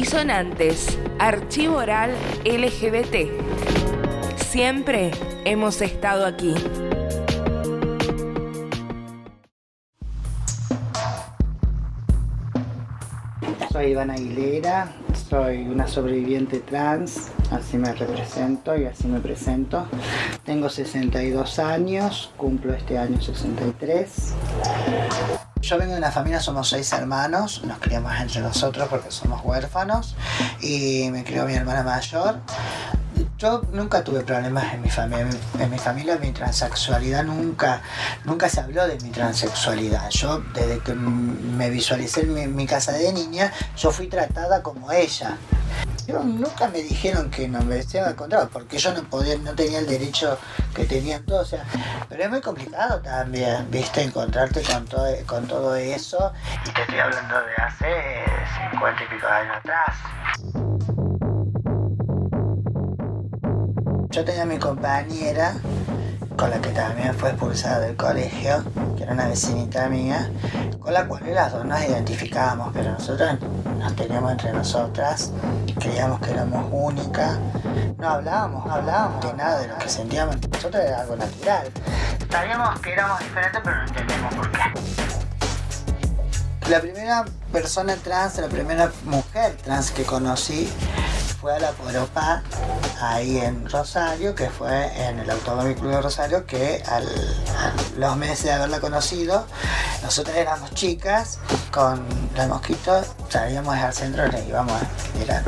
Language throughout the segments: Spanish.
Disonantes, Archivo Oral LGBT. Siempre hemos estado aquí. Soy Iván Aguilera, soy una sobreviviente trans, así me represento y así me presento. Tengo 62 años, cumplo este año 63. Yo vengo de una familia, somos seis hermanos, nos criamos entre nosotros porque somos huérfanos y me crió mi hermana mayor. Yo nunca tuve problemas en mi familia, en mi familia mi transexualidad nunca, nunca se habló de mi transexualidad. Yo desde que me visualicé en mi, casa de niña, yo fui tratada como ella. Pero nunca me dijeron que no me al contrario, porque yo no podía, no tenía el derecho que tenían todos. O sea, pero es muy complicado también, viste, encontrarte con todo, con todo eso. Y te estoy hablando de hace 50 y pico de años atrás. Yo tenía mi compañera, con la que también fue expulsada del colegio, que era una vecinita mía, con la cual las dos nos identificábamos, pero nosotros nos teníamos entre nosotras, creíamos que éramos únicas, no hablábamos, no hablábamos de nada de lo que sentíamos, nosotros era algo natural. Sabíamos que éramos diferentes, pero no entendemos por qué. La primera persona trans, la primera mujer trans que conocí fue a la Poropa ahí en Rosario, que fue en el Automóvil Club de Rosario, que a los meses de haberla conocido, nosotros éramos chicas, con los mosquitos salíamos al centro, y íbamos, era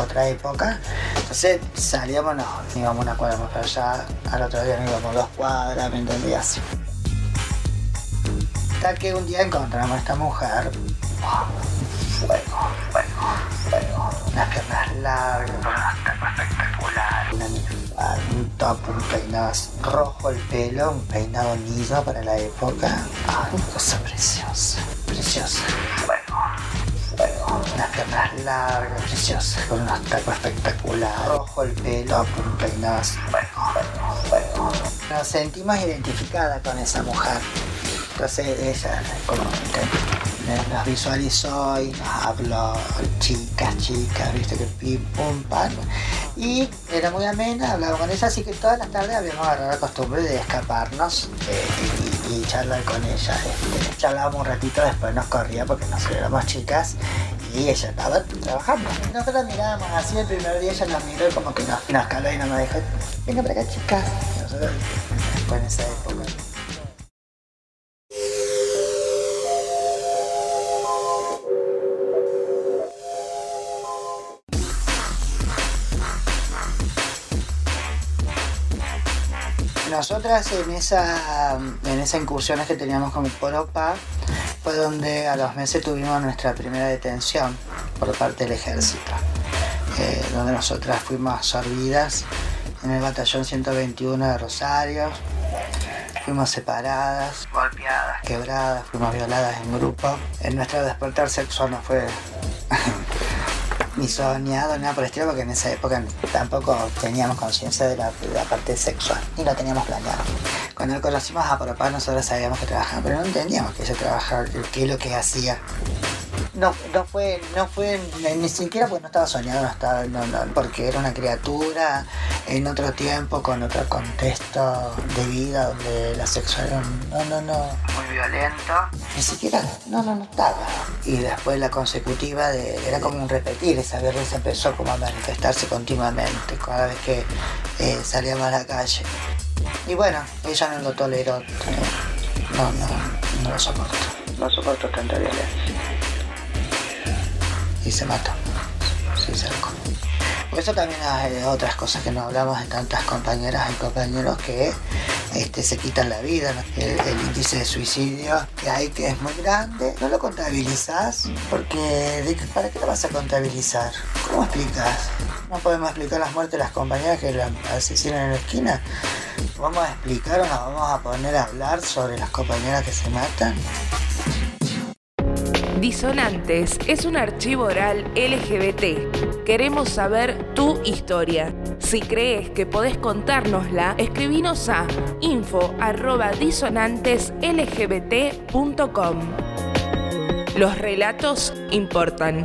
otra época, entonces salíamos, no, íbamos una cuadra más para allá, al otro día nos íbamos dos cuadras, ¿me entendías? Hasta que un día encontramos a esta mujer, fuego, fuego, fuego, unas piernas largas, top, un peinado rojo el pelo, un peinado liso para la época, Ay, una cosa preciosa, preciosa, fuego, fuego, unas piernas largas, preciosas, con unos tacos espectaculares, rojo el pelo, un peinado fuego, fuego, fuego. Nos sentimos identificadas con esa mujer. Entonces ella como que nos visualizó y nos habló, chicas, chicas, viste que pim, pum, pam. Y era muy amena, hablaba con ella, así que todas las tardes habíamos agarrado la costumbre de escaparnos eh, y, charlar con ella. Este, charlábamos un ratito, después nos corría porque nosotros éramos chicas y ella estaba trabajando. Nosotros mirábamos así, el primer día ella nos miró y como que nos, nos caló y nos dijo, venga para acá chicas. Y nosotros, después en esa época. Nosotras en esa, en esa incursiones que teníamos con Poropa fue donde a los meses tuvimos nuestra primera detención por parte del ejército, eh, donde nosotras fuimos absorbidas en el batallón 121 de Rosario, fuimos separadas, golpeadas, quebradas, fuimos violadas en grupo. En nuestro despertar sexual no fue ni soñado, nada por el estilo, porque en esa época tampoco teníamos conciencia de, la, parte sexual, ni lo teníamos planeado. Cuando conocimos a Propá, nosotros sabíamos que trabajaba, pero no entendíamos que ella trabajaba, qué es lo que hacía. No, no fue, no fue, ni siquiera porque no estaba soñado, no estaba, no, no, porque era una criatura en otro tiempo, con otro contexto de vida, donde la sexualidad, no, no, no, muy violento, ni siquiera, no, no, no estaba. Y después la consecutiva de, era como un repetir, esa violencia empezó como a manifestarse continuamente, cada vez que eh, salíamos a la calle. Y bueno, ella no lo toleró, no, no, no lo soportó, no soportó tanta violencia y se mató. Se sacó. Por eso también hay otras cosas que no hablamos de tantas compañeras y compañeros que este, se quitan la vida. El, índice de suicidio que hay que es muy grande. No lo contabilizas porque ¿para qué lo vas a contabilizar? ¿Cómo explicas? No podemos explicar las muertes de las compañeras que la asesinan en la esquina. ¿Vamos a explicar o nos vamos a poner a hablar sobre las compañeras que se matan? Disonantes es un archivo oral LGBT. Queremos saber tu historia. Si crees que podés contárnosla, escribinos a info.disonanteslgbt.com. Los relatos importan.